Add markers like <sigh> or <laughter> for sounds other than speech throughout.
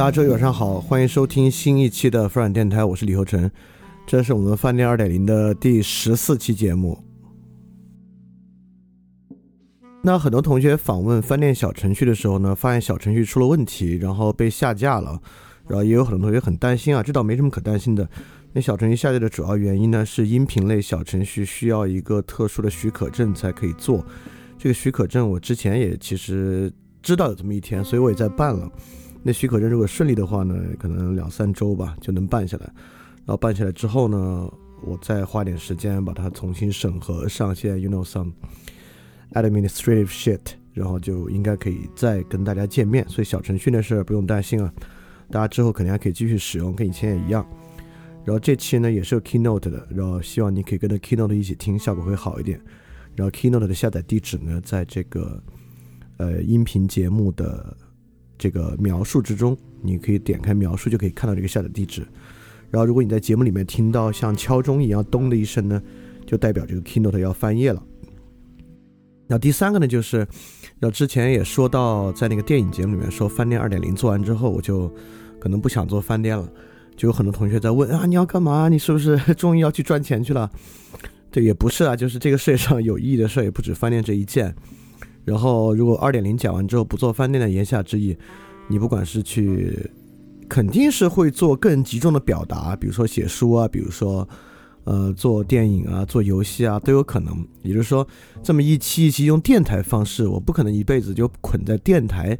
大家周一晚上好，欢迎收听新一期的富软电台，我是李厚成，这是我们饭店二点零的第十四期节目。那很多同学访问饭店小程序的时候呢，发现小程序出了问题，然后被下架了，然后也有很多同学很担心啊，这倒没什么可担心的。那小程序下架的主要原因呢，是音频类小程序需要一个特殊的许可证才可以做。这个许可证我之前也其实知道有这么一天，所以我也在办了。那许可证如果顺利的话呢，可能两三周吧就能办下来。然后办下来之后呢，我再花点时间把它重新审核上线，you know some administrative shit，然后就应该可以再跟大家见面。所以小程序那事儿不用担心啊，大家之后肯定还可以继续使用，跟以前也一样。然后这期呢也是有 keynote 的，然后希望你可以跟着 keynote 一起听，效果会好一点。然后 keynote 的下载地址呢，在这个呃音频节目的。这个描述之中，你可以点开描述就可以看到这个下载地址。然后，如果你在节目里面听到像敲钟一样咚的一声呢，就代表这个 Keynote 要翻页了。那第三个呢，就是，然后之前也说到，在那个电影节目里面说饭店二点零做完之后，我就可能不想做饭店了。就有很多同学在问啊，你要干嘛？你是不是终于要去赚钱去了？这也不是啊，就是这个世界上有意义的事也不止饭店这一件。然后，如果二点零讲完之后不做饭店的言下之意，你不管是去，肯定是会做更集中的表达，比如说写书啊，比如说，呃，做电影啊，做游戏啊，都有可能。也就是说，这么一期一期用电台方式，我不可能一辈子就捆在电台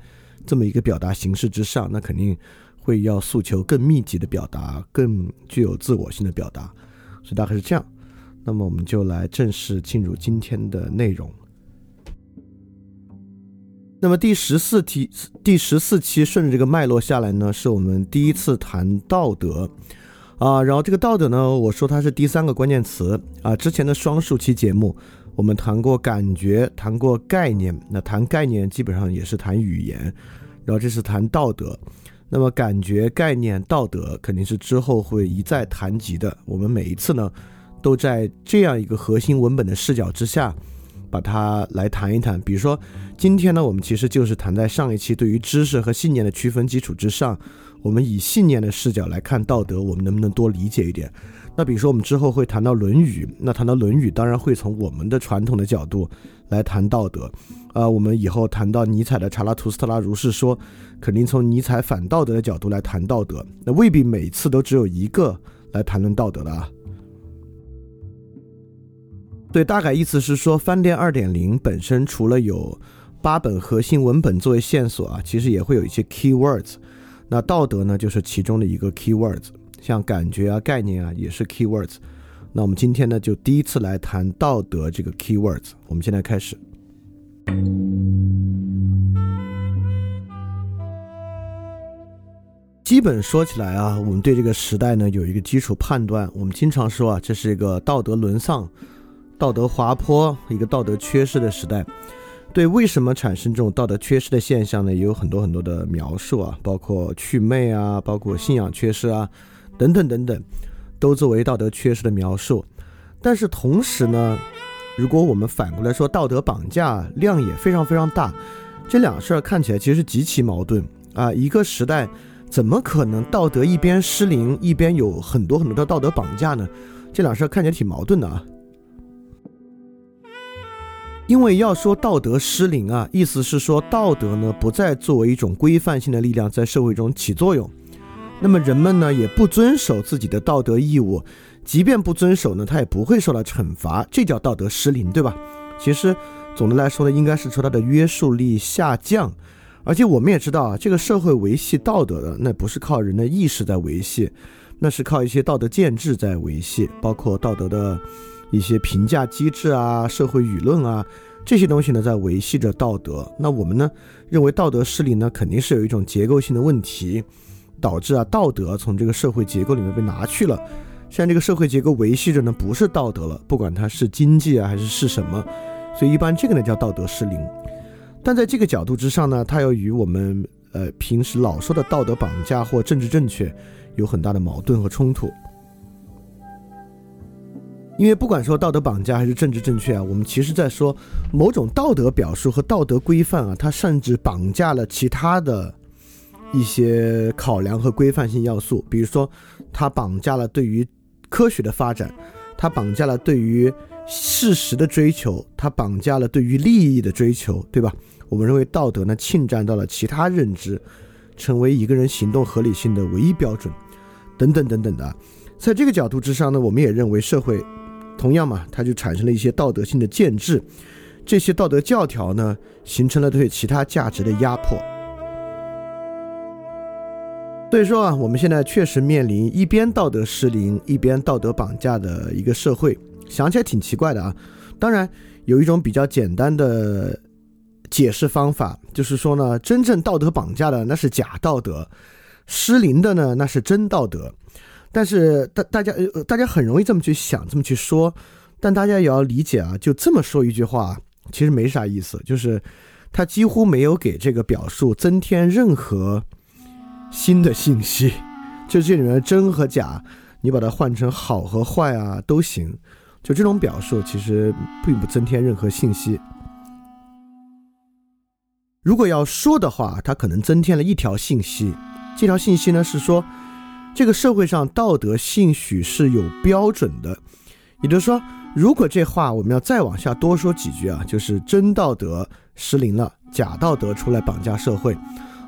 这么一个表达形式之上，那肯定会要诉求更密集的表达，更具有自我性的表达。所以大概是这样。那么我们就来正式进入今天的内容。那么第十四题，第十四期顺着这个脉络下来呢，是我们第一次谈道德，啊，然后这个道德呢，我说它是第三个关键词啊。之前的双数期节目，我们谈过感觉，谈过概念，那谈概念基本上也是谈语言，然后这是谈道德。那么感觉、概念、道德肯定是之后会一再谈及的。我们每一次呢，都在这样一个核心文本的视角之下。把它来谈一谈，比如说今天呢，我们其实就是谈在上一期对于知识和信念的区分基础之上，我们以信念的视角来看道德，我们能不能多理解一点？那比如说我们之后会谈到《论语》，那谈到《论语》，当然会从我们的传统的角度来谈道德。啊，我们以后谈到尼采的《查拉图斯特拉如是说》，肯定从尼采反道德的角度来谈道德。那未必每次都只有一个来谈论道德的啊。对，大概意思是说，翻店二点零本身除了有八本核心文本作为线索啊，其实也会有一些 keywords。那道德呢，就是其中的一个 keywords，像感觉啊、概念啊，也是 keywords。那我们今天呢，就第一次来谈道德这个 keywords。我们现在开始。基本说起来啊，我们对这个时代呢有一个基础判断。我们经常说啊，这是一个道德沦丧。道德滑坡，一个道德缺失的时代，对为什么产生这种道德缺失的现象呢？也有很多很多的描述啊，包括祛魅啊，包括信仰缺失啊，等等等等，都作为道德缺失的描述。但是同时呢，如果我们反过来说，道德绑架量也非常非常大，这两事儿看起来其实极其矛盾啊。一个时代怎么可能道德一边失灵，一边有很多很多的道德绑架呢？这两事儿看起来挺矛盾的啊。因为要说道德失灵啊，意思是说道德呢不再作为一种规范性的力量在社会中起作用，那么人们呢也不遵守自己的道德义务，即便不遵守呢，他也不会受到惩罚，这叫道德失灵，对吧？其实总的来说呢，应该是说它的约束力下降，而且我们也知道啊，这个社会维系道德的那不是靠人的意识在维系，那是靠一些道德建制在维系，包括道德的。一些评价机制啊，社会舆论啊，这些东西呢，在维系着道德。那我们呢，认为道德失灵呢，肯定是有一种结构性的问题，导致啊，道德从这个社会结构里面被拿去了。像这个社会结构维系着呢，不是道德了，不管它是经济啊，还是是什么，所以一般这个呢叫道德失灵。但在这个角度之上呢，它又与我们呃平时老说的道德绑架或政治正确有很大的矛盾和冲突。因为不管说道德绑架还是政治正确啊，我们其实在说某种道德表述和道德规范啊，它甚至绑架了其他的一些考量和规范性要素。比如说，它绑架了对于科学的发展，它绑架了对于事实的追求，它绑架了对于利益的追求，对吧？我们认为道德呢侵占到了其他认知，成为一个人行动合理性的唯一标准，等等等等的。在这个角度之上呢，我们也认为社会。同样嘛，它就产生了一些道德性的建制，这些道德教条呢，形成了对其他价值的压迫。所以说啊，我们现在确实面临一边道德失灵，一边道德绑架的一个社会，想起来挺奇怪的啊。当然，有一种比较简单的解释方法，就是说呢，真正道德绑架的那是假道德，失灵的呢那是真道德。但是大大家呃大家很容易这么去想这么去说，但大家也要理解啊，就这么说一句话，其实没啥意思，就是他几乎没有给这个表述增添任何新的信息，就这里面真和假，你把它换成好和坏啊都行，就这种表述其实并不增添任何信息。如果要说的话，它可能增添了一条信息，这条信息呢是说。这个社会上道德兴许是有标准的，也就是说，如果这话我们要再往下多说几句啊，就是真道德失灵了，假道德出来绑架社会，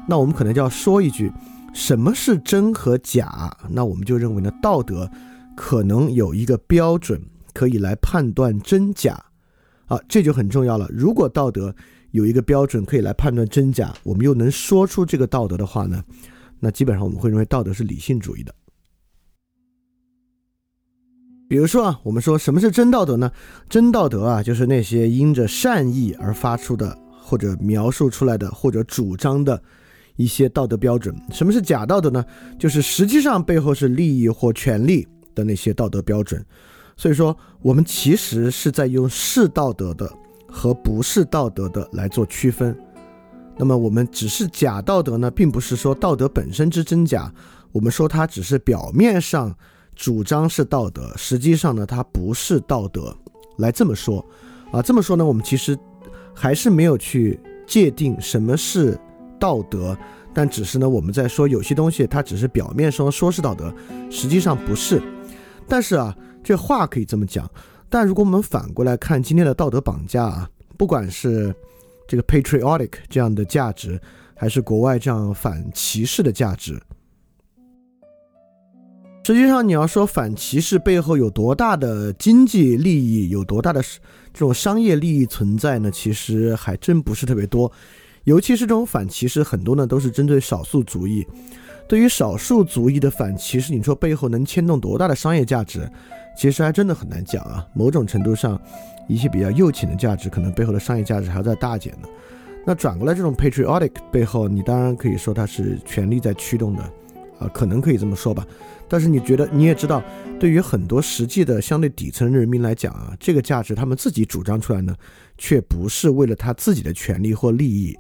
那我们可能就要说一句，什么是真和假？那我们就认为呢，道德可能有一个标准可以来判断真假，啊，这就很重要了。如果道德有一个标准可以来判断真假，我们又能说出这个道德的话呢？那基本上我们会认为道德是理性主义的。比如说啊，我们说什么是真道德呢？真道德啊，就是那些因着善意而发出的，或者描述出来的，或者主张的一些道德标准。什么是假道德呢？就是实际上背后是利益或权利的那些道德标准。所以说，我们其实是在用是道德的和不是道德的来做区分。那么我们只是假道德呢，并不是说道德本身之真假，我们说它只是表面上主张是道德，实际上呢它不是道德。来这么说，啊这么说呢，我们其实还是没有去界定什么是道德，但只是呢我们在说有些东西它只是表面上说是道德，实际上不是。但是啊这话可以这么讲，但如果我们反过来看今天的道德绑架啊，不管是。这个 patriotic 这样的价值，还是国外这样反歧视的价值？实际上，你要说反歧视背后有多大的经济利益，有多大的这种商业利益存在呢？其实还真不是特别多。尤其是这种反歧视，很多呢都是针对少数族裔。对于少数族裔的反歧视，你说背后能牵动多大的商业价值？其实还真的很难讲啊。某种程度上，一些比较幼浅的价值，可能背后的商业价值还要再大减呢。那转过来，这种 patriotic 背后，你当然可以说它是权力在驱动的，啊，可能可以这么说吧。但是你觉得，你也知道，对于很多实际的相对底层人民来讲啊，这个价值他们自己主张出来呢，却不是为了他自己的权利或利益，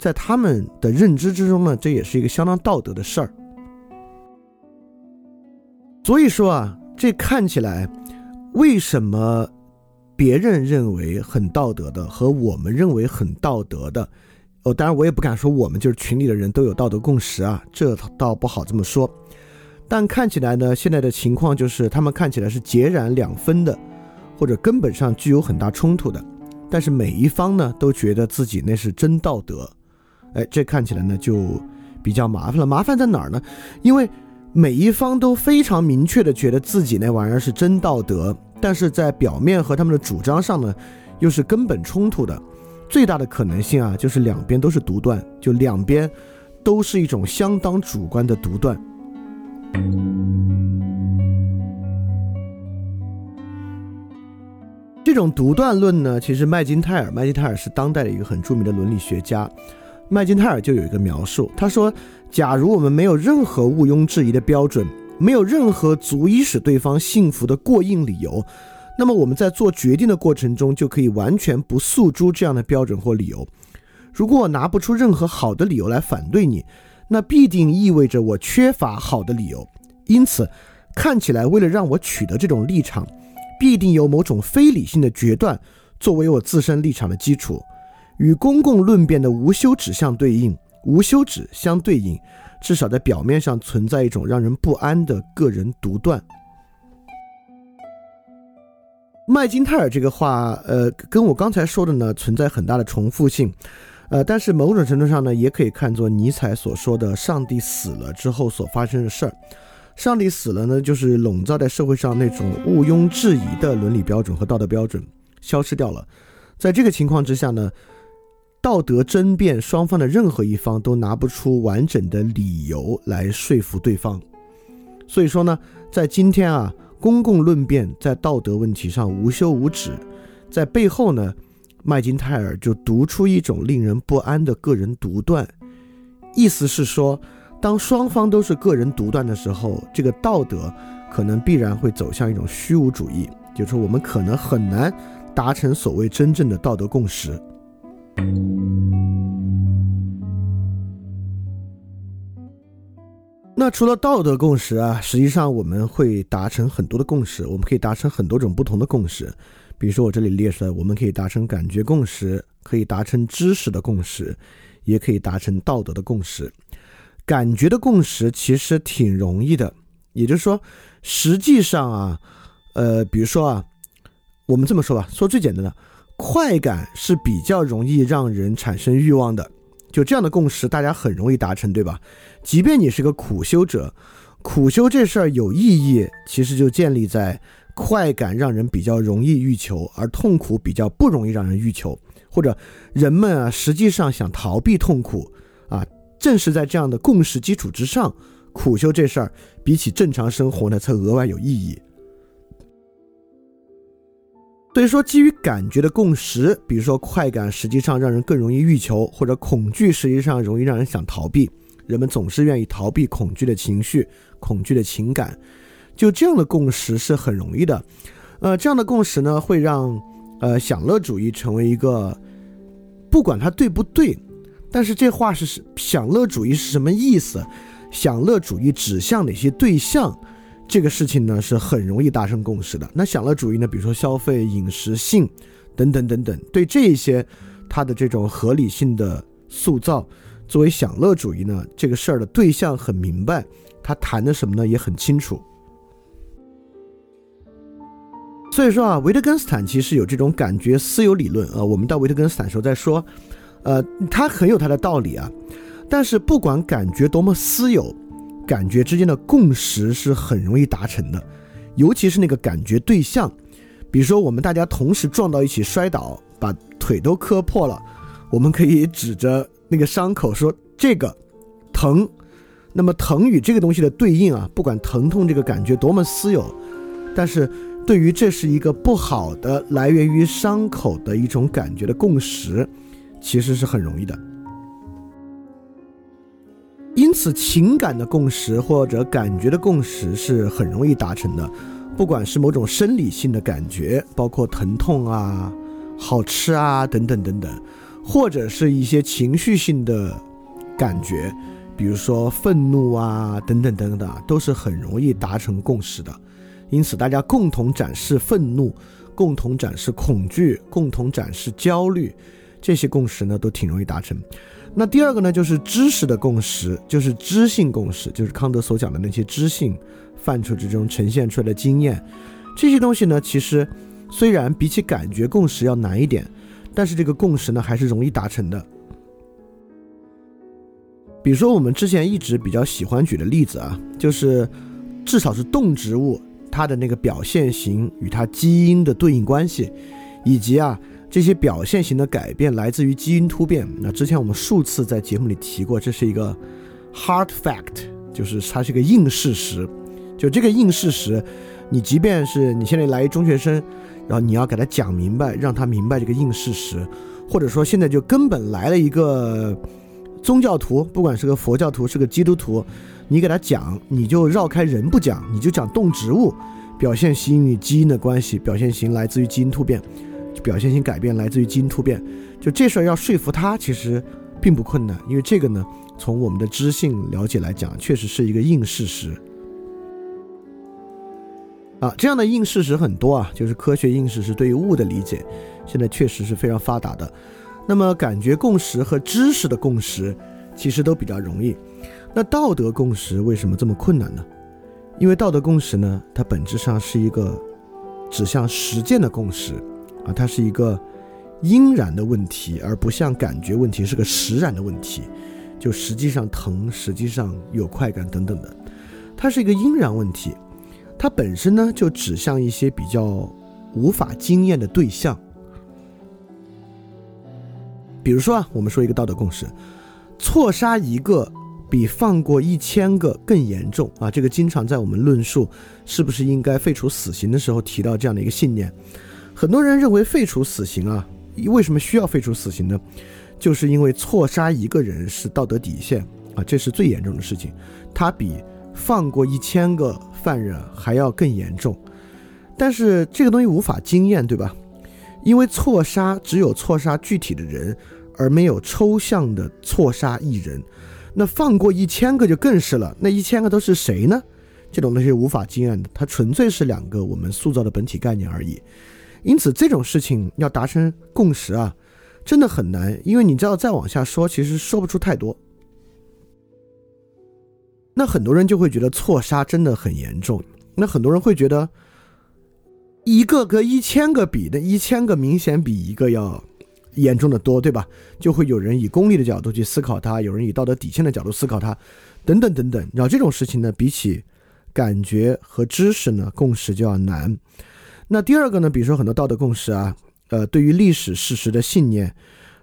在他们的认知之中呢，这也是一个相当道德的事儿。所以说啊，这看起来，为什么别人认为很道德的和我们认为很道德的，哦，当然我也不敢说我们就是群里的人都有道德共识啊，这倒不好这么说。但看起来呢，现在的情况就是他们看起来是截然两分的，或者根本上具有很大冲突的。但是每一方呢，都觉得自己那是真道德，哎，这看起来呢就比较麻烦了。麻烦在哪儿呢？因为每一方都非常明确的觉得自己那玩意儿是真道德，但是在表面和他们的主张上呢，又是根本冲突的。最大的可能性啊，就是两边都是独断，就两边都是一种相当主观的独断。这种独断论呢，其实麦金泰尔，麦金泰尔是当代的一个很著名的伦理学家。麦金泰尔就有一个描述，他说：“假如我们没有任何毋庸置疑的标准，没有任何足以使对方信服的过硬理由，那么我们在做决定的过程中就可以完全不诉诸这样的标准或理由。如果我拿不出任何好的理由来反对你。”那必定意味着我缺乏好的理由，因此，看起来为了让我取得这种立场，必定有某种非理性的决断作为我自身立场的基础，与公共论辩的无休止相对应，无休止相对应，至少在表面上存在一种让人不安的个人独断。麦金泰尔这个话，呃，跟我刚才说的呢，存在很大的重复性。呃，但是某种程度上呢，也可以看作尼采所说的“上帝死了”之后所发生的事儿。上帝死了呢，就是笼罩在社会上那种毋庸置疑的伦理标准和道德标准消失掉了。在这个情况之下呢，道德争辩双方的任何一方都拿不出完整的理由来说服对方。所以说呢，在今天啊，公共论辩在道德问题上无休无止，在背后呢。麦金泰尔就读出一种令人不安的个人独断，意思是说，当双方都是个人独断的时候，这个道德可能必然会走向一种虚无主义，就是我们可能很难达成所谓真正的道德共识。那除了道德共识啊，实际上我们会达成很多的共识，我们可以达成很多种不同的共识。比如说，我这里列出来，我们可以达成感觉共识，可以达成知识的共识，也可以达成道德的共识。感觉的共识其实挺容易的，也就是说，实际上啊，呃，比如说啊，我们这么说吧，说最简单的，快感是比较容易让人产生欲望的。就这样的共识，大家很容易达成，对吧？即便你是个苦修者，苦修这事儿有意义，其实就建立在。快感让人比较容易欲求，而痛苦比较不容易让人欲求，或者人们啊实际上想逃避痛苦啊，正是在这样的共识基础之上，苦修这事儿比起正常生活呢才额外有意义。所以说，基于感觉的共识，比如说快感实际上让人更容易欲求，或者恐惧实际上容易让人想逃避，人们总是愿意逃避恐惧的情绪、恐惧的情感。就这样的共识是很容易的，呃，这样的共识呢，会让呃享乐主义成为一个，不管它对不对，但是这话是享乐主义是什么意思？享乐主义指向哪些对象？这个事情呢是很容易达成共识的。那享乐主义呢，比如说消费、饮食、性等等等等，对这一些它的这种合理性的塑造，作为享乐主义呢，这个事儿的对象很明白，他谈的什么呢也很清楚。所以说啊，维特根斯坦其实有这种感觉私有理论啊。我们到维特根斯坦时候再说，呃，他很有他的道理啊。但是不管感觉多么私有，感觉之间的共识是很容易达成的，尤其是那个感觉对象，比如说我们大家同时撞到一起摔倒，把腿都磕破了，我们可以指着那个伤口说这个疼。那么疼与这个东西的对应啊，不管疼痛这个感觉多么私有，但是对于这是一个不好的来源于伤口的一种感觉的共识，其实是很容易的。因此，情感的共识或者感觉的共识是很容易达成的，不管是某种生理性的感觉，包括疼痛啊、好吃啊等等等等，或者是一些情绪性的感觉。比如说愤怒啊，等等等等，都是很容易达成共识的。因此，大家共同展示愤怒，共同展示恐惧，共同展示焦虑，这些共识呢，都挺容易达成。那第二个呢，就是知识的共识，就是知性共识，就是康德所讲的那些知性范畴之中呈现出来的经验。这些东西呢，其实虽然比起感觉共识要难一点，但是这个共识呢，还是容易达成的。比如说，我们之前一直比较喜欢举的例子啊，就是至少是动植物它的那个表现型与它基因的对应关系，以及啊这些表现型的改变来自于基因突变。那之前我们数次在节目里提过，这是一个 hard fact，就是它是一个硬事实。就这个硬事实，你即便是你现在来一中学生，然后你要给他讲明白，让他明白这个硬事实，或者说现在就根本来了一个。宗教徒，不管是个佛教徒，是个基督徒，你给他讲，你就绕开人不讲，你就讲动植物表现型与基因的关系，表现型来自于基因突变，表现性改变来自于基因突变，就这事儿要说服他，其实并不困难，因为这个呢，从我们的知性了解来讲，确实是一个硬事实。啊，这样的硬事实很多啊，就是科学硬事实对于物的理解，现在确实是非常发达的。那么，感觉共识和知识的共识其实都比较容易。那道德共识为什么这么困难呢？因为道德共识呢，它本质上是一个指向实践的共识它是一个因然的问题，而不像感觉问题是个实然的问题，就实际上疼，实际上有快感等等的，它是一个因然问题。它本身呢，就指向一些比较无法经验的对象。比如说啊，我们说一个道德共识，错杀一个比放过一千个更严重啊。这个经常在我们论述是不是应该废除死刑的时候提到这样的一个信念。很多人认为废除死刑啊，为什么需要废除死刑呢？就是因为错杀一个人是道德底线啊，这是最严重的事情，它比放过一千个犯人还要更严重。但是这个东西无法经验，对吧？因为错杀只有错杀具体的人，而没有抽象的错杀一人。那放过一千个就更是了。那一千个都是谁呢？这种东西无法经验的，它纯粹是两个我们塑造的本体概念而已。因此这种事情要达成共识啊，真的很难。因为你知道再往下说，其实说不出太多。那很多人就会觉得错杀真的很严重。那很多人会觉得。一个跟一千个比，那一千个明显比一个要严重的多，对吧？就会有人以功利的角度去思考它，有人以道德底线的角度思考它，等等等等。然后这种事情呢，比起感觉和知识呢，共识就要难。那第二个呢，比如说很多道德共识啊，呃，对于历史事实的信念，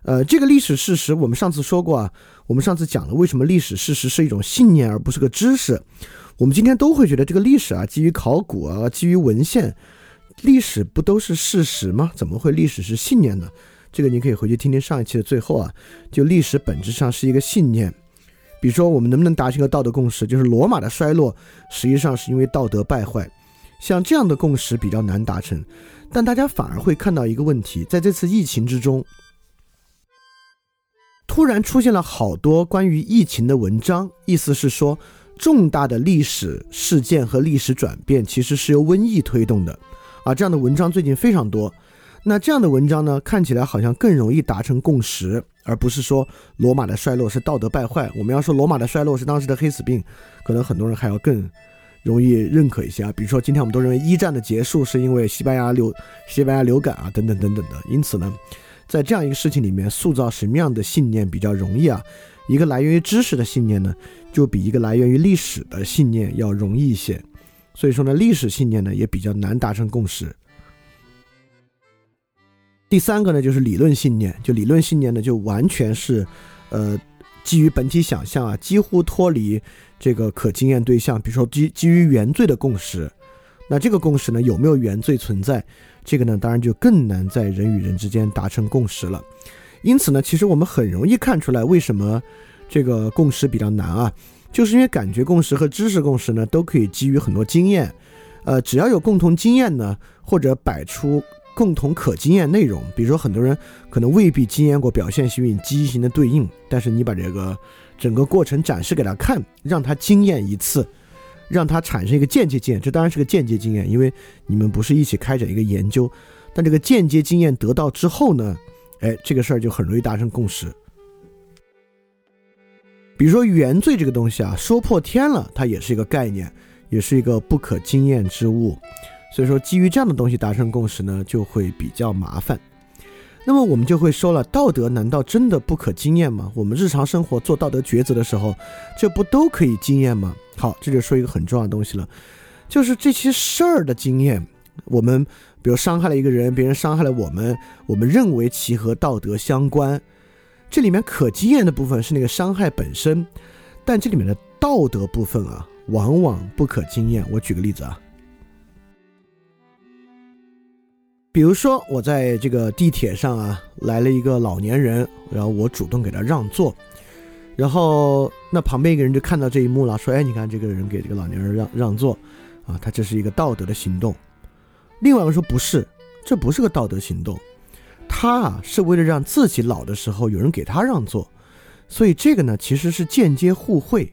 呃，这个历史事实我们上次说过啊，我们上次讲了为什么历史事实是一种信念而不是个知识。我们今天都会觉得这个历史啊，基于考古啊，基于文献。历史不都是事实吗？怎么会历史是信念呢？这个你可以回去听听上一期的最后啊。就历史本质上是一个信念。比如说，我们能不能达成一个道德共识？就是罗马的衰落实际上是因为道德败坏。像这样的共识比较难达成，但大家反而会看到一个问题：在这次疫情之中，突然出现了好多关于疫情的文章，意思是说，重大的历史事件和历史转变其实是由瘟疫推动的。啊，这样的文章最近非常多。那这样的文章呢，看起来好像更容易达成共识，而不是说罗马的衰落是道德败坏。我们要说罗马的衰落是当时的黑死病，可能很多人还要更容易认可一些啊。比如说，今天我们都认为一战的结束是因为西班牙流西班牙流感啊，等等等等的。因此呢，在这样一个事情里面，塑造什么样的信念比较容易啊？一个来源于知识的信念呢，就比一个来源于历史的信念要容易一些。所以说呢，历史信念呢也比较难达成共识。第三个呢，就是理论信念，就理论信念呢，就完全是，呃，基于本体想象啊，几乎脱离这个可经验对象，比如说基基于原罪的共识。那这个共识呢，有没有原罪存在？这个呢，当然就更难在人与人之间达成共识了。因此呢，其实我们很容易看出来，为什么这个共识比较难啊？就是因为感觉共识和知识共识呢，都可以基于很多经验，呃，只要有共同经验呢，或者摆出。共同可经验内容，比如说很多人可能未必经验过表现型与积极型的对应，但是你把这个整个过程展示给他看，让他经验一次，让他产生一个间接经验，这当然是个间接经验，因为你们不是一起开展一个研究，但这个间接经验得到之后呢，哎，这个事儿就很容易达成共识。比如说原罪这个东西啊，说破天了，它也是一个概念，也是一个不可经验之物。所以说，基于这样的东西达成共识呢，就会比较麻烦。那么我们就会说了，道德难道真的不可经验吗？我们日常生活做道德抉择的时候，这不都可以经验吗？好，这就说一个很重要的东西了，就是这些事儿的经验。我们比如伤害了一个人，别人伤害了我们，我们认为其和道德相关。这里面可经验的部分是那个伤害本身，但这里面的道德部分啊，往往不可经验。我举个例子啊。比如说，我在这个地铁上啊，来了一个老年人，然后我主动给他让座，然后那旁边一个人就看到这一幕了，说：“哎，你看这个人给这个老年人让让座，啊，他这是一个道德的行动。”另外一个说：“不是，这不是个道德行动，他啊是为了让自己老的时候有人给他让座，所以这个呢其实是间接互惠，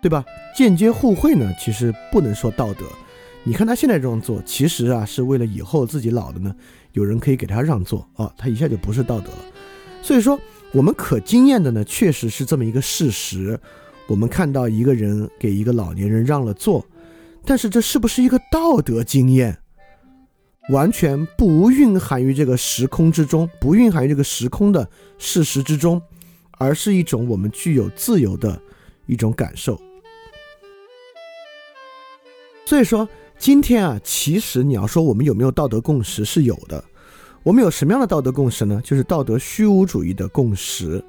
对吧？间接互惠呢，其实不能说道德。”你看他现在这样做，其实啊是为了以后自己老了呢，有人可以给他让座啊，他一下就不是道德了。所以说，我们可经验的呢，确实是这么一个事实。我们看到一个人给一个老年人让了座，但是这是不是一个道德经验，完全不蕴含于这个时空之中，不蕴含于这个时空的事实之中，而是一种我们具有自由的一种感受。所以说。今天啊，其实你要说我们有没有道德共识是有的。我们有什么样的道德共识呢？就是道德虚无主义的共识。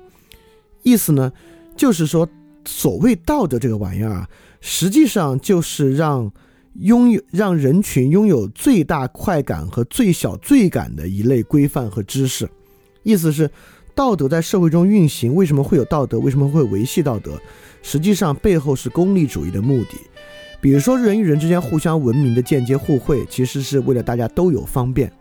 意思呢，就是说，所谓道德这个玩意儿啊，实际上就是让拥有让人群拥有最大快感和最小罪感的一类规范和知识。意思是，道德在社会中运行，为什么会有道德？为什么会维系道德？实际上背后是功利主义的目的。比如说，人与人之间互相文明的间接互惠，其实是为了大家都有方便。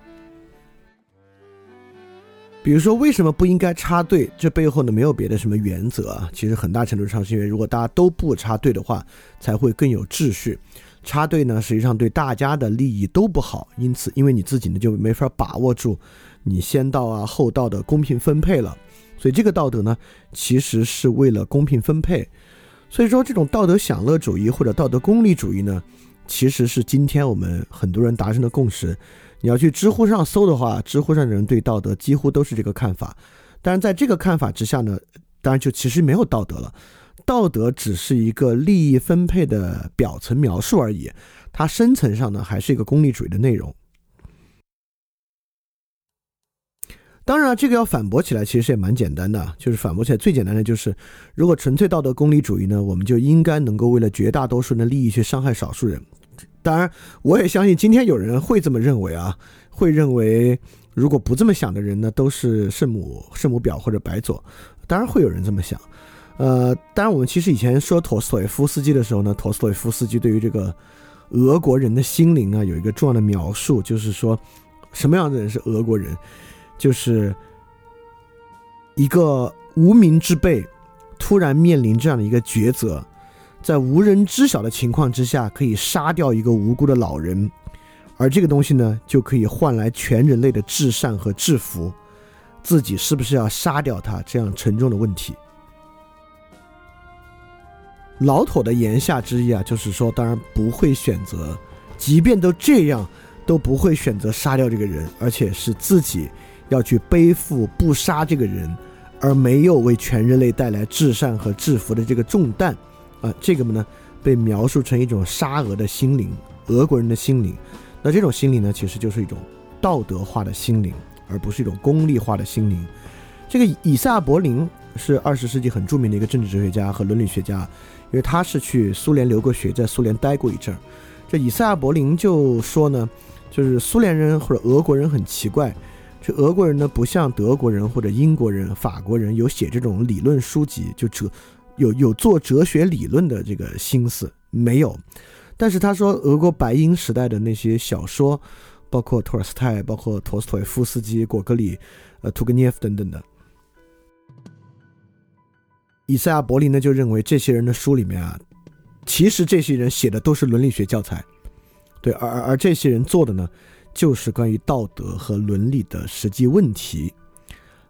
比如说，为什么不应该插队？这背后呢，没有别的什么原则啊。其实很大程度上是因为，如果大家都不插队的话，才会更有秩序。插队呢，实际上对大家的利益都不好。因此，因为你自己呢就没法把握住你先到啊后到的公平分配了。所以，这个道德呢，其实是为了公平分配。所以说，这种道德享乐主义或者道德功利主义呢，其实是今天我们很多人达成的共识。你要去知乎上搜的话，知乎上的人对道德几乎都是这个看法。但是在这个看法之下呢，当然就其实没有道德了，道德只是一个利益分配的表层描述而已，它深层上呢还是一个功利主义的内容。当然，这个要反驳起来，其实也蛮简单的。就是反驳起来最简单的就是，如果纯粹道德功利主义呢，我们就应该能够为了绝大多数人的利益去伤害少数人。当然，我也相信今天有人会这么认为啊，会认为如果不这么想的人呢，都是圣母圣母婊或者白左。当然会有人这么想。呃，当然我们其实以前说陀思妥耶夫斯基的时候呢，陀思妥耶夫斯基对于这个俄国人的心灵啊有一个重要的描述，就是说什么样的人是俄国人。就是一个无名之辈，突然面临这样的一个抉择，在无人知晓的情况之下，可以杀掉一个无辜的老人，而这个东西呢，就可以换来全人类的至善和制服。自己是不是要杀掉他？这样沉重的问题。老妥的言下之意啊，就是说，当然不会选择，即便都这样，都不会选择杀掉这个人，而且是自己。要去背负不杀这个人，而没有为全人类带来至善和制服的这个重担，啊，这个呢被描述成一种沙俄的心灵，俄国人的心灵。那这种心灵呢，其实就是一种道德化的心灵，而不是一种功利化的心灵。这个以赛亚·柏林是二十世纪很著名的一个政治哲学家和伦理学家，因为他是去苏联留过学，在苏联待过一阵儿。这以赛亚·柏林就说呢，就是苏联人或者俄国人很奇怪。这俄国人呢，不像德国人或者英国人、法国人有写这种理论书籍，就哲有有做哲学理论的这个心思没有。但是他说，俄国白银时代的那些小说，包括托尔斯泰、包括陀思妥耶夫斯基、果戈里、呃屠格涅夫等等的，以赛亚·柏林呢就认为这些人的书里面啊，其实这些人写的都是伦理学教材，对，而而而这些人做的呢。就是关于道德和伦理的实际问题，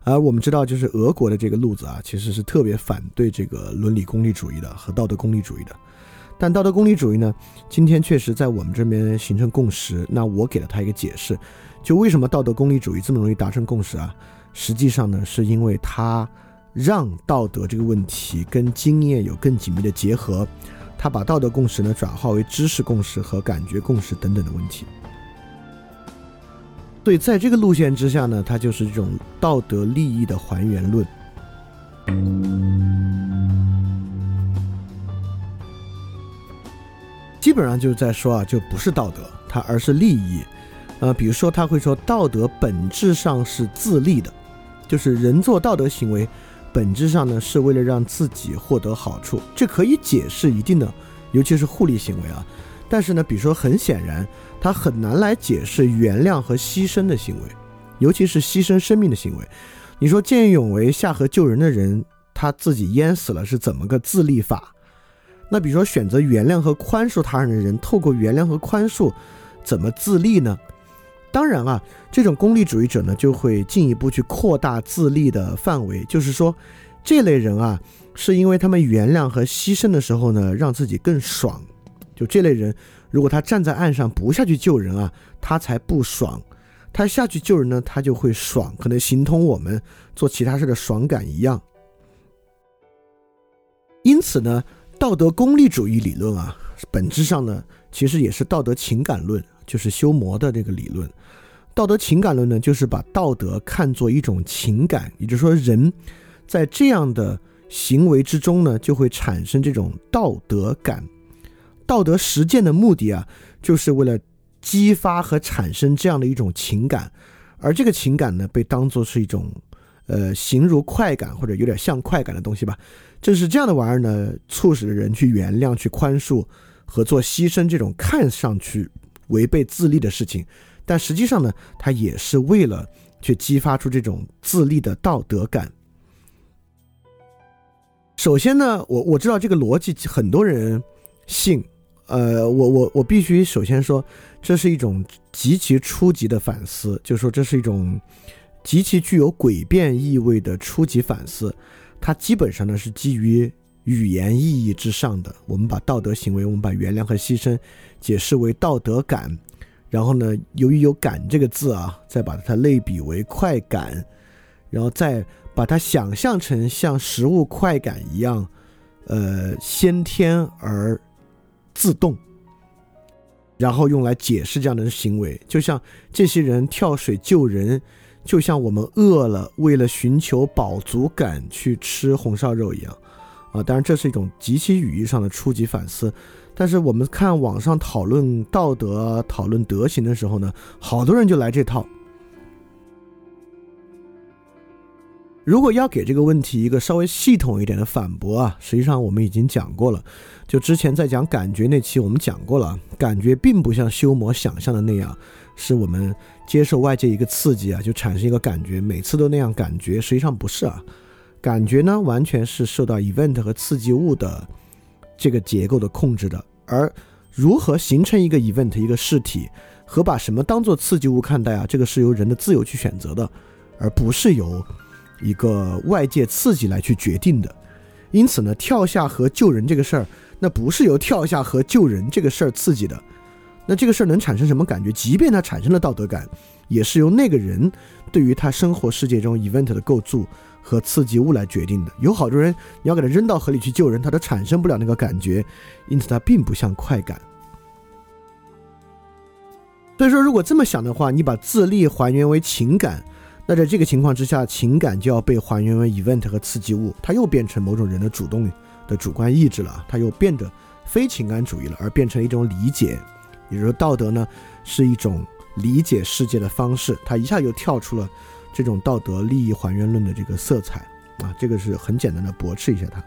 而我们知道，就是俄国的这个路子啊，其实是特别反对这个伦理功利主义的和道德功利主义的。但道德功利主义呢，今天确实在我们这边形成共识。那我给了他一个解释，就为什么道德功利主义这么容易达成共识啊？实际上呢，是因为它让道德这个问题跟经验有更紧密的结合，它把道德共识呢转化为知识共识和感觉共识等等的问题。所以，在这个路线之下呢，它就是这种道德利益的还原论。基本上就是在说啊，就不是道德，它而是利益。呃，比如说他会说，道德本质上是自利的，就是人做道德行为，本质上呢是为了让自己获得好处。这可以解释一定的，尤其是互利行为啊。但是呢，比如说很显然。他很难来解释原谅和牺牲的行为，尤其是牺牲生命的行为。你说见义勇为下河救人的人，他自己淹死了是怎么个自立法？那比如说选择原谅和宽恕他人的人，透过原谅和宽恕，怎么自立呢？当然啊，这种功利主义者呢，就会进一步去扩大自立的范围，就是说，这类人啊，是因为他们原谅和牺牲的时候呢，让自己更爽。就这类人。如果他站在岸上不下去救人啊，他才不爽；他下去救人呢，他就会爽，可能形同我们做其他事的爽感一样。因此呢，道德功利主义理论啊，本质上呢，其实也是道德情感论，就是修魔的这个理论。道德情感论呢，就是把道德看作一种情感，也就是说，人在这样的行为之中呢，就会产生这种道德感。道德实践的目的啊，就是为了激发和产生这样的一种情感，而这个情感呢，被当做是一种，呃，形如快感或者有点像快感的东西吧。正是这样的玩意儿呢，促使人去原谅、去宽恕和做牺牲这种看上去违背自利的事情，但实际上呢，它也是为了去激发出这种自立的道德感。首先呢，我我知道这个逻辑，很多人信。呃，我我我必须首先说，这是一种极其初级的反思，就是说这是一种极其具有诡辩意味的初级反思。它基本上呢是基于语言意义之上的。我们把道德行为，我们把原谅和牺牲解释为道德感，然后呢，由于有“感”这个字啊，再把它类比为快感，然后再把它想象成像食物快感一样，呃，先天而。自动，然后用来解释这样的行为，就像这些人跳水救人，就像我们饿了，为了寻求饱足感去吃红烧肉一样，啊，当然这是一种极其语义上的初级反思。但是我们看网上讨论道德、讨论德行的时候呢，好多人就来这套。如果要给这个问题一个稍微系统一点的反驳啊，实际上我们已经讲过了。就之前在讲感觉那期，我们讲过了，感觉并不像修魔想象的那样，是我们接受外界一个刺激啊，就产生一个感觉，每次都那样感觉。实际上不是啊，感觉呢完全是受到 event 和刺激物的这个结构的控制的。而如何形成一个 event 一个事体，和把什么当做刺激物看待啊，这个是由人的自由去选择的，而不是由。一个外界刺激来去决定的，因此呢，跳下河救人这个事儿，那不是由跳下河救人这个事儿刺激的，那这个事儿能产生什么感觉？即便它产生了道德感，也是由那个人对于他生活世界中 event 的构筑和刺激物来决定的。有好多人，你要给他扔到河里去救人，他都产生不了那个感觉，因此它并不像快感。所以说，如果这么想的话，你把自立还原为情感，那在这个情况之下，情感就要被还原为 event 和刺激物，它又变成某种人的主动的主观意志了，它又变得非情感主义了，而变成一种理解。也就是说，道德呢是一种理解世界的方式，它一下就跳出了这种道德利益还原论的这个色彩啊，这个是很简单的驳斥一下它。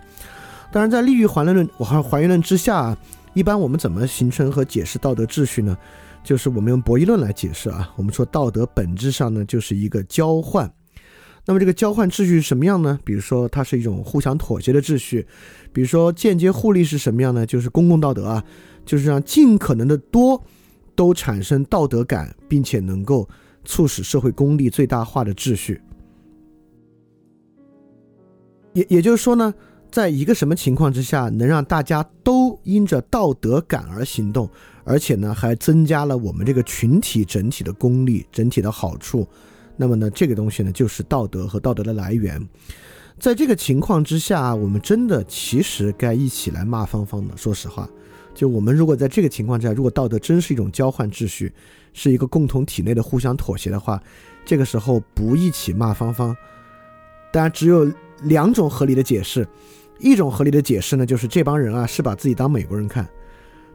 当然，在利益还原论还还原论之下，一般我们怎么形成和解释道德秩序呢？就是我们用博弈论来解释啊，我们说道德本质上呢就是一个交换。那么这个交换秩序是什么样呢？比如说它是一种互相妥协的秩序，比如说间接互利是什么样呢？就是公共道德啊。就是让尽可能的多都产生道德感，并且能够促使社会公利最大化的秩序。也也就是说呢，在一个什么情况之下能让大家都因着道德感而行动，而且呢还增加了我们这个群体整体的功力、整体的好处，那么呢这个东西呢就是道德和道德的来源。在这个情况之下，我们真的其实该一起来骂芳芳的。说实话。就我们如果在这个情况之下，如果道德真是一种交换秩序，是一个共同体内的互相妥协的话，这个时候不一起骂芳芳，当然只有两种合理的解释。一种合理的解释呢，就是这帮人啊是把自己当美国人看，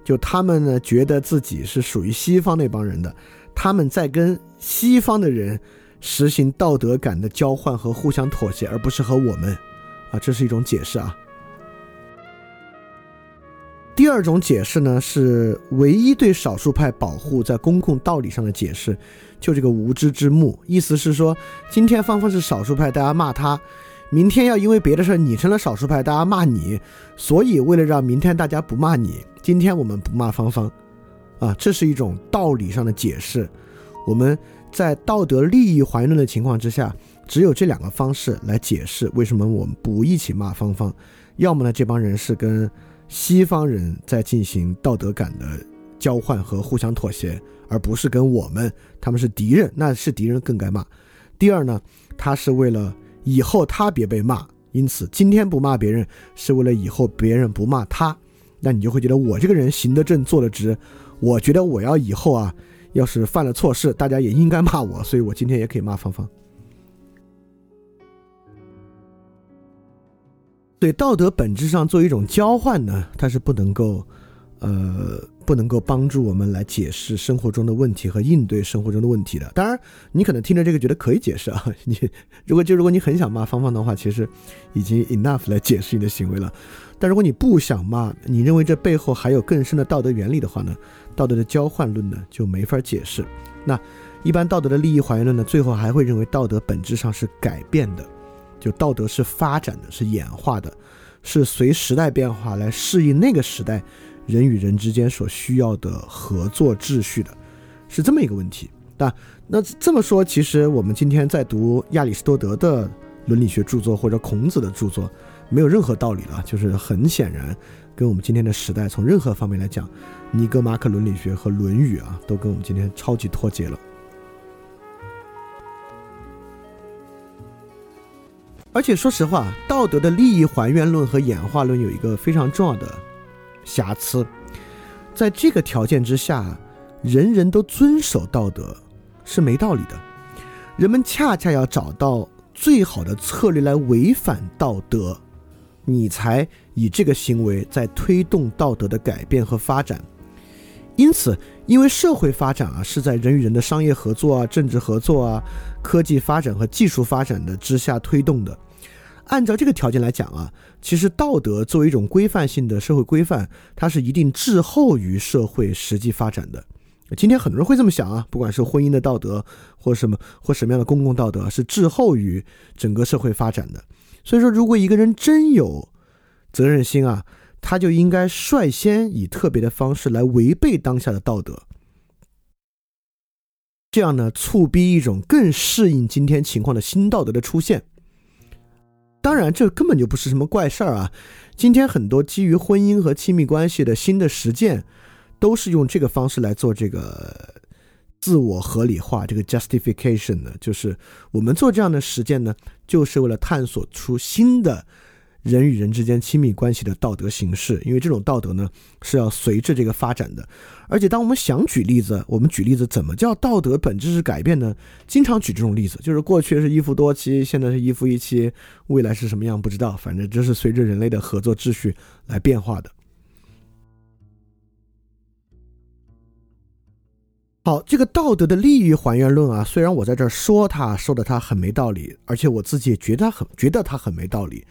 就他们呢觉得自己是属于西方那帮人的，他们在跟西方的人实行道德感的交换和互相妥协，而不是和我们，啊，这是一种解释啊。第二种解释呢，是唯一对少数派保护在公共道理上的解释，就这个无知之幕，意思是说，今天芳芳是少数派，大家骂他；明天要因为别的事儿你成了少数派，大家骂你。所以为了让明天大家不骂你，今天我们不骂芳芳，啊，这是一种道理上的解释。我们在道德利益还论的情况之下，只有这两个方式来解释为什么我们不一起骂芳芳。要么呢，这帮人是跟。西方人在进行道德感的交换和互相妥协，而不是跟我们，他们是敌人，那是敌人更该骂。第二呢，他是为了以后他别被骂，因此今天不骂别人，是为了以后别人不骂他。那你就会觉得我这个人行得正，坐得直。我觉得我要以后啊，要是犯了错事，大家也应该骂我，所以我今天也可以骂芳芳。对道德本质上作为一种交换呢，它是不能够，呃，不能够帮助我们来解释生活中的问题和应对生活中的问题的。当然，你可能听着这个觉得可以解释啊。<laughs> 你如果就如果你很想骂芳芳的话，其实已经 enough 来解释你的行为了。但如果你不想骂，你认为这背后还有更深的道德原理的话呢，道德的交换论呢就没法解释。那一般道德的利益还原论呢，最后还会认为道德本质上是改变的。就道德是发展的，是演化的，是随时代变化来适应那个时代人与人之间所需要的合作秩序的，是这么一个问题。但那这么说，其实我们今天在读亚里士多德的伦理学著作或者孔子的著作，没有任何道理了。就是很显然，跟我们今天的时代从任何方面来讲，尼格马克伦理学和论语啊，都跟我们今天超级脱节了。而且说实话，道德的利益还原论和演化论有一个非常重要的瑕疵，在这个条件之下，人人都遵守道德是没道理的。人们恰恰要找到最好的策略来违反道德，你才以这个行为在推动道德的改变和发展。因此，因为社会发展啊是在人与人的商业合作啊、政治合作啊、科技发展和技术发展的之下推动的。按照这个条件来讲啊，其实道德作为一种规范性的社会规范，它是一定滞后于社会实际发展的。今天很多人会这么想啊，不管是婚姻的道德，或什么或什么样的公共道德，是滞后于整个社会发展的。所以说，如果一个人真有责任心啊，他就应该率先以特别的方式来违背当下的道德，这样呢，促逼一种更适应今天情况的新道德的出现。当然，这根本就不是什么怪事儿啊！今天很多基于婚姻和亲密关系的新的实践，都是用这个方式来做这个自我合理化，这个 justification 的，就是我们做这样的实践呢，就是为了探索出新的。人与人之间亲密关系的道德形式，因为这种道德呢是要随着这个发展的。而且，当我们想举例子，我们举例子怎么叫道德本质是改变呢？经常举这种例子，就是过去是一夫多妻，现在是一夫一妻，未来是什么样不知道，反正这是随着人类的合作秩序来变化的。好，这个道德的利益还原论啊，虽然我在这儿说它说的它很没道理，而且我自己也觉得很觉得它很没道理。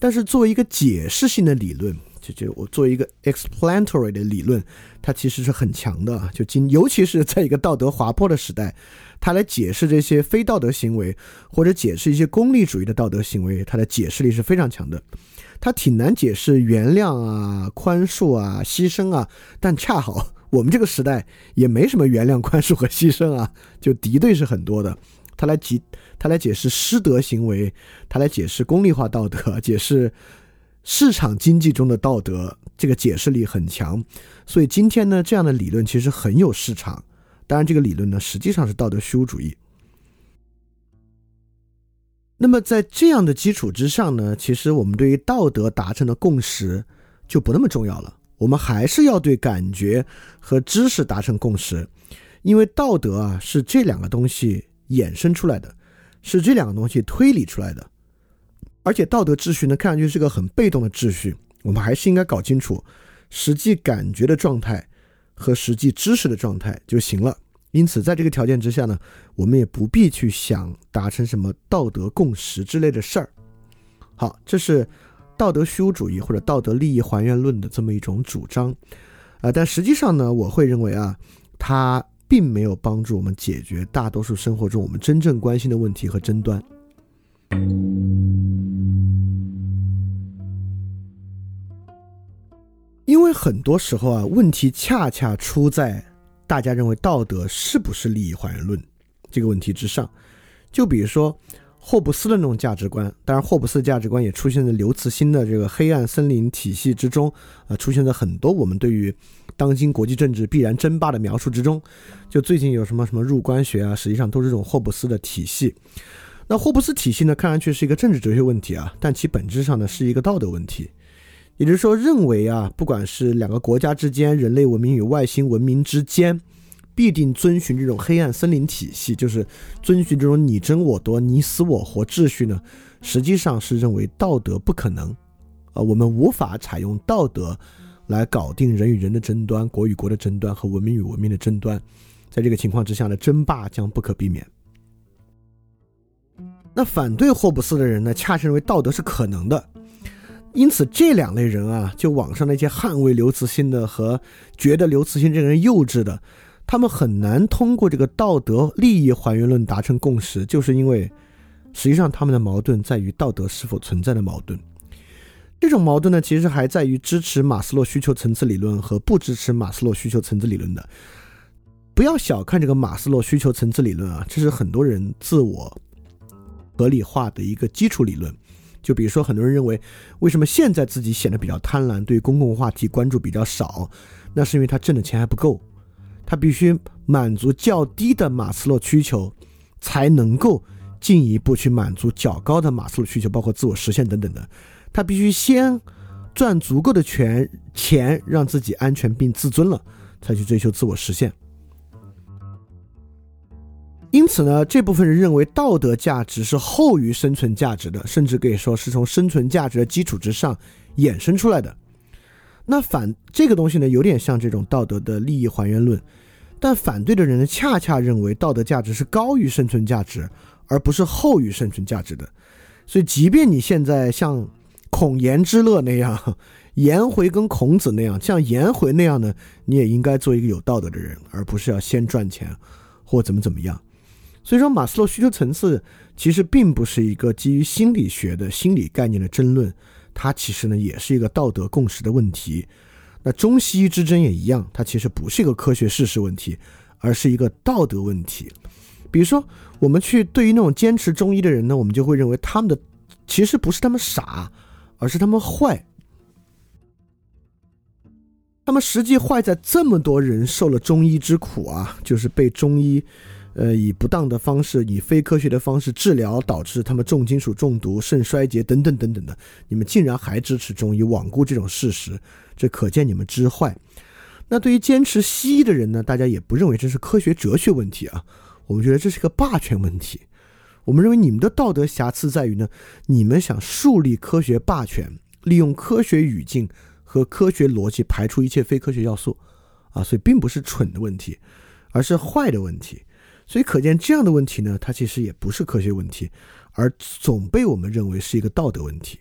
但是作为一个解释性的理论，就就我作为一个 explanatory 的理论，它其实是很强的。就今，尤其是在一个道德滑坡的时代，它来解释这些非道德行为，或者解释一些功利主义的道德行为，它的解释力是非常强的。它挺难解释原谅啊、宽恕啊、牺牲啊，但恰好我们这个时代也没什么原谅、宽恕和牺牲啊，就敌对是很多的。他来解，他来解释师德行为，他来解释功利化道德，<laughs> 解释市场经济中的道德，这个解释力很强。所以今天呢，这样的理论其实很有市场。当然，这个理论呢，实际上是道德虚无主义。那么在这样的基础之上呢，其实我们对于道德达成的共识就不那么重要了。我们还是要对感觉和知识达成共识，因为道德啊是这两个东西。衍生出来的，是这两个东西推理出来的，而且道德秩序呢，看上去是个很被动的秩序。我们还是应该搞清楚实际感觉的状态和实际知识的状态就行了。因此，在这个条件之下呢，我们也不必去想达成什么道德共识之类的事儿。好，这是道德虚无主义或者道德利益还原论的这么一种主张啊。但实际上呢，我会认为啊，它。并没有帮助我们解决大多数生活中我们真正关心的问题和争端，因为很多时候啊，问题恰恰出在大家认为道德是不是利益还原论这个问题之上。就比如说霍布斯的那种价值观，当然霍布斯的价值观也出现在刘慈欣的这个黑暗森林体系之中，啊，出现在很多我们对于。当今国际政治必然争霸的描述之中，就最近有什么什么入关学啊，实际上都是这种霍布斯的体系。那霍布斯体系呢，看上去是一个政治哲学问题啊，但其本质上呢是一个道德问题。也就是说，认为啊，不管是两个国家之间，人类文明与外星文明之间，必定遵循这种黑暗森林体系，就是遵循这种你争我夺、你死我活秩序呢，实际上是认为道德不可能啊，我们无法采用道德。来搞定人与人的争端、国与国的争端和文明与文明的争端，在这个情况之下呢，争霸将不可避免。那反对霍布斯的人呢，恰恰认为道德是可能的。因此，这两类人啊，就网上那些捍卫刘慈欣的和觉得刘慈欣这个人幼稚的，他们很难通过这个道德利益还原论达成共识，就是因为实际上他们的矛盾在于道德是否存在的矛盾。这种矛盾呢，其实还在于支持马斯洛需求层次理论和不支持马斯洛需求层次理论的。不要小看这个马斯洛需求层次理论啊，这是很多人自我合理化的一个基础理论。就比如说，很多人认为，为什么现在自己显得比较贪婪，对公共话题关注比较少？那是因为他挣的钱还不够，他必须满足较低的马斯洛需求，才能够进一步去满足较高的马斯洛需求，包括自我实现等等的。他必须先赚足够的钱，钱让自己安全并自尊了，才去追求自我实现。因此呢，这部分人认为道德价值是后于生存价值的，甚至可以说是从生存价值的基础之上衍生出来的。那反这个东西呢，有点像这种道德的利益还原论，但反对的人呢，恰恰认为道德价值是高于生存价值，而不是后于生存价值的。所以，即便你现在像孔颜之乐那样，<laughs> 颜回跟孔子那样，像颜回那样呢，你也应该做一个有道德的人，而不是要先赚钱或怎么怎么样。所以说，马斯洛需求层次其实并不是一个基于心理学的心理概念的争论，它其实呢也是一个道德共识的问题。那中西医之争也一样，它其实不是一个科学事实问题，而是一个道德问题。比如说，我们去对于那种坚持中医的人呢，我们就会认为他们的其实不是他们傻。而是他们坏，他那么实际坏在这么多人受了中医之苦啊，就是被中医，呃，以不当的方式、以非科学的方式治疗，导致他们重金属中毒、肾衰竭等等等等的。你们竟然还支持中医，罔顾这种事实，这可见你们之坏。那对于坚持西医的人呢，大家也不认为这是科学哲学问题啊，我们觉得这是个霸权问题。我们认为你们的道德瑕疵在于呢，你们想树立科学霸权，利用科学语境。和科学逻辑排除一切非科学要素，啊，所以并不是蠢的问题，而是坏的问题。所以可见这样的问题呢，它其实也不是科学问题，而总被我们认为是一个道德问题。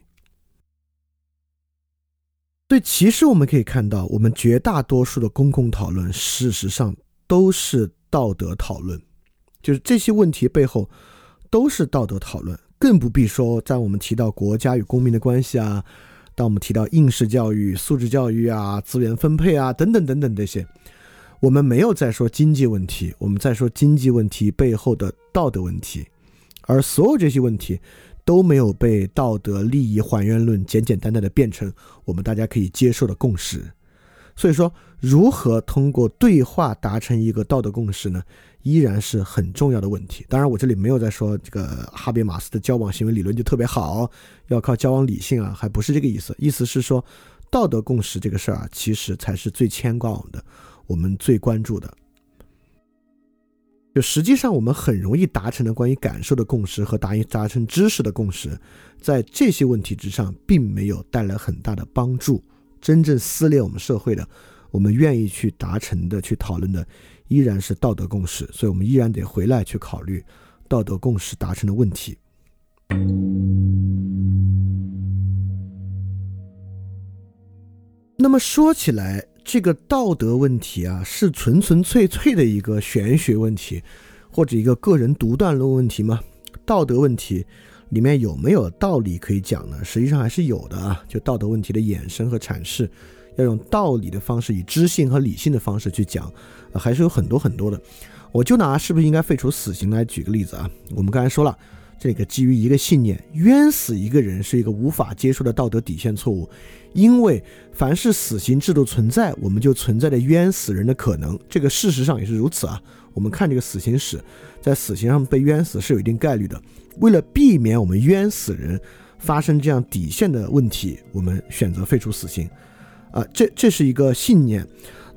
所以其实我们可以看到，我们绝大多数的公共讨论，事实上都是道德讨论，就是这些问题背后都是道德讨论，更不必说在我们提到国家与公民的关系啊。当我们提到应试教育、素质教育啊、资源分配啊等等等等这些，我们没有在说经济问题，我们在说经济问题背后的道德问题，而所有这些问题都没有被道德利益还原论简简单单的变成我们大家可以接受的共识。所以说，如何通过对话达成一个道德共识呢？依然是很重要的问题。当然，我这里没有在说这个哈贝马斯的交往行为理论就特别好，要靠交往理性啊，还不是这个意思。意思是说，道德共识这个事儿啊，其实才是最牵挂我们的，我们最关注的。就实际上，我们很容易达成的关于感受的共识和达达成知识的共识，在这些问题之上，并没有带来很大的帮助。真正撕裂我们社会的，我们愿意去达成的、去讨论的。依然是道德共识，所以我们依然得回来去考虑道德共识达成的问题。那么说起来，这个道德问题啊，是纯纯粹粹的一个玄学问题，或者一个个人独断论问题吗？道德问题里面有没有道理可以讲呢？实际上还是有的啊，就道德问题的衍生和阐释。要用道理的方式，以知性和理性的方式去讲，还是有很多很多的。我就拿是不是应该废除死刑来举个例子啊？我们刚才说了，这个基于一个信念，冤死一个人是一个无法接受的道德底线错误，因为凡是死刑制度存在，我们就存在着冤死人的可能。这个事实上也是如此啊。我们看这个死刑史，在死刑上被冤死是有一定概率的。为了避免我们冤死人发生这样底线的问题，我们选择废除死刑。啊，这这是一个信念，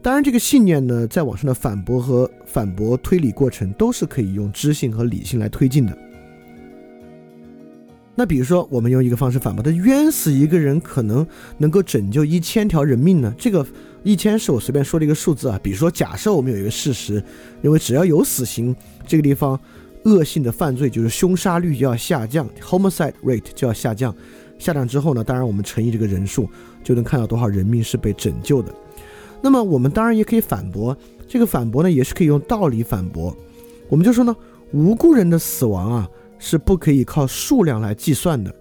当然这个信念呢，在网上的反驳和反驳推理过程都是可以用知性和理性来推进的。那比如说，我们用一个方式反驳，他冤死一个人可能能够拯救一千条人命呢？这个一千是我随便说的一个数字啊。比如说，假设我们有一个事实，认为只要有死刑，这个地方恶性的犯罪就是凶杀率就要下降，homicide rate 就要下降。下降之后呢，当然我们乘以这个人数。就能看到多少人命是被拯救的。那么我们当然也可以反驳，这个反驳呢也是可以用道理反驳。我们就说呢，无辜人的死亡啊是不可以靠数量来计算的。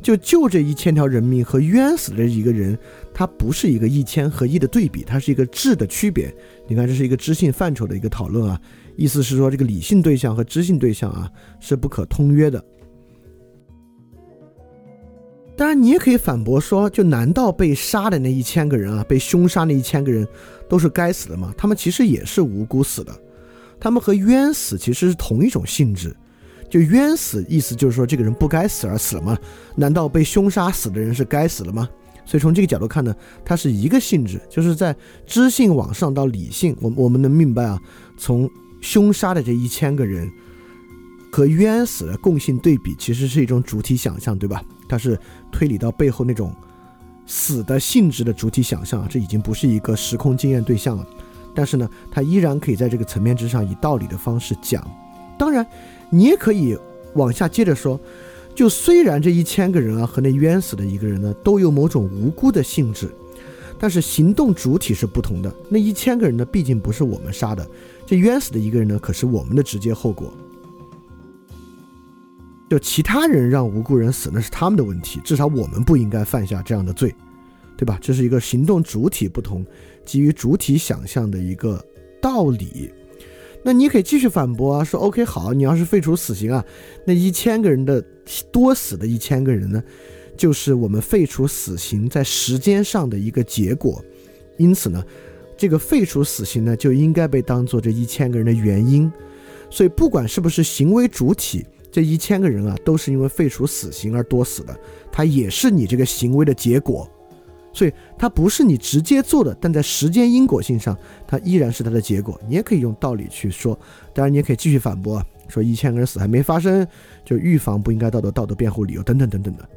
就就这一千条人命和冤死的一个人，它不是一个一千和一的对比，它是一个质的区别。你看，这是一个知性范畴的一个讨论啊，意思是说这个理性对象和知性对象啊是不可通约的。当然，你也可以反驳说，就难道被杀的那一千个人啊，被凶杀那一千个人都是该死的吗？他们其实也是无辜死的，他们和冤死其实是同一种性质。就冤死意思就是说这个人不该死而死了吗？难道被凶杀死的人是该死了吗？所以从这个角度看呢，它是一个性质，就是在知性往上到理性，我我们能明白啊，从凶杀的这一千个人和冤死的共性对比，其实是一种主体想象，对吧？它是推理到背后那种死的性质的主体想象，这已经不是一个时空经验对象了。但是呢，它依然可以在这个层面之上以道理的方式讲。当然，你也可以往下接着说，就虽然这一千个人啊和那冤死的一个人呢都有某种无辜的性质，但是行动主体是不同的。那一千个人呢，毕竟不是我们杀的，这冤死的一个人呢，可是我们的直接后果。就其他人让无辜人死，那是他们的问题。至少我们不应该犯下这样的罪，对吧？这是一个行动主体不同，基于主体想象的一个道理。那你可以继续反驳啊，说 OK 好，你要是废除死刑啊，那一千个人的多死的一千个人呢，就是我们废除死刑在时间上的一个结果。因此呢，这个废除死刑呢就应该被当做这一千个人的原因。所以不管是不是行为主体，这一千个人啊都是因为废除死刑而多死的，它也是你这个行为的结果。所以它不是你直接做的，但在时间因果性上，它依然是它的结果。你也可以用道理去说，当然你也可以继续反驳，说一千个人死还没发生，就预防不应该道德道德辩护理由等等等等的。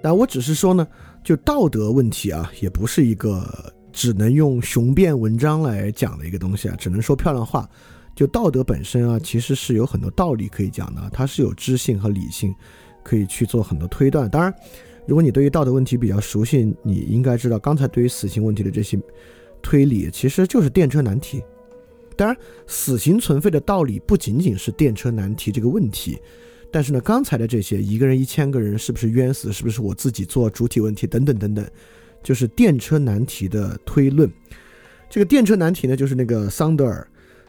但我只是说呢，就道德问题啊，也不是一个只能用雄辩文章来讲的一个东西啊，只能说漂亮话。就道德本身啊，其实是有很多道理可以讲的，它是有知性和理性，可以去做很多推断。当然。如果你对于道德问题比较熟悉，你应该知道，刚才对于死刑问题的这些推理，其实就是电车难题。当然，死刑存废的道理不仅仅是电车难题这个问题，但是呢，刚才的这些一个人一千个人是不是冤死，是不是我自己做主体问题等等等等，就是电车难题的推论。这个电车难题呢，就是那个桑德尔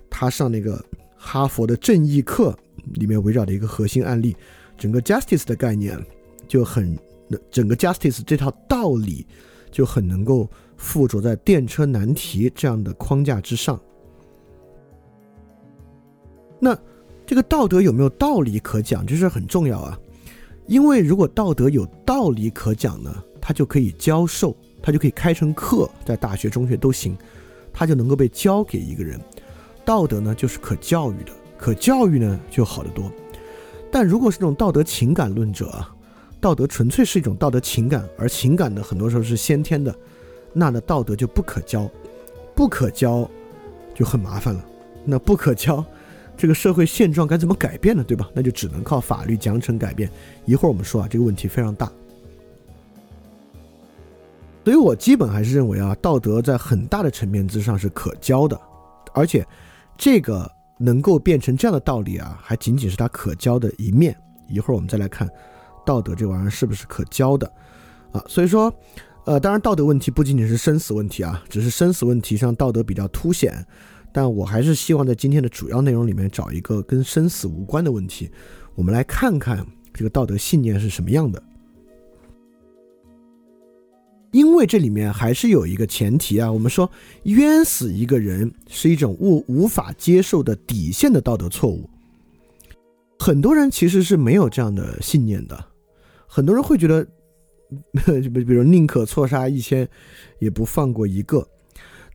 他上那个哈佛的正义课里面围绕的一个核心案例，整个 justice 的概念就很。整个 justice 这套道理就很能够附着在电车难题这样的框架之上。那这个道德有没有道理可讲，这是很重要啊。因为如果道德有道理可讲呢，它就可以教授，它就可以开成课，在大学、中学都行，它就能够被教给一个人。道德呢，就是可教育的，可教育呢就好得多。但如果是这种道德情感论者啊。道德纯粹是一种道德情感，而情感呢，很多时候是先天的，那呢道德就不可教，不可教就很麻烦了。那不可教，这个社会现状该怎么改变呢？对吧？那就只能靠法律奖惩改变。一会儿我们说啊，这个问题非常大。所以我基本还是认为啊，道德在很大的层面之上是可教的，而且这个能够变成这样的道理啊，还仅仅是它可教的一面。一会儿我们再来看。道德这玩意儿是不是可教的啊？所以说，呃，当然道德问题不仅仅是生死问题啊，只是生死问题上道德比较凸显。但我还是希望在今天的主要内容里面找一个跟生死无关的问题，我们来看看这个道德信念是什么样的。因为这里面还是有一个前提啊，我们说冤死一个人是一种无无法接受的底线的道德错误。很多人其实是没有这样的信念的。很多人会觉得，比 <laughs> 比如宁可错杀一千，也不放过一个。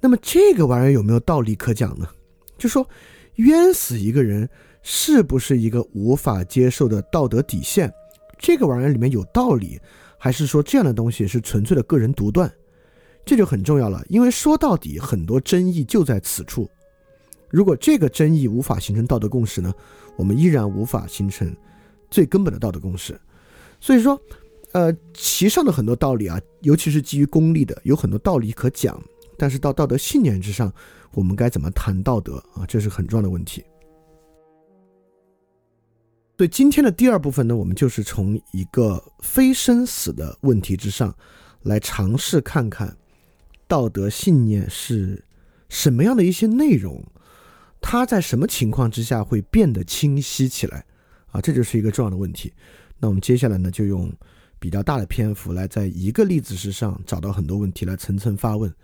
那么这个玩意儿有没有道理可讲呢？就说冤死一个人是不是一个无法接受的道德底线？这个玩意儿里面有道理，还是说这样的东西是纯粹的个人独断？这就很重要了，因为说到底，很多争议就在此处。如果这个争议无法形成道德共识呢，我们依然无法形成最根本的道德共识。所以说，呃，其上的很多道理啊，尤其是基于功利的，有很多道理可讲。但是到道德信念之上，我们该怎么谈道德啊？这是很重要的问题。所以今天的第二部分呢，我们就是从一个非生死的问题之上，来尝试看看道德信念是什么样的一些内容，它在什么情况之下会变得清晰起来啊？这就是一个重要的问题。那我们接下来呢，就用比较大的篇幅来在一个例子之上找到很多问题来层层发问，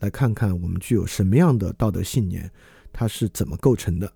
来看看我们具有什么样的道德信念，它是怎么构成的。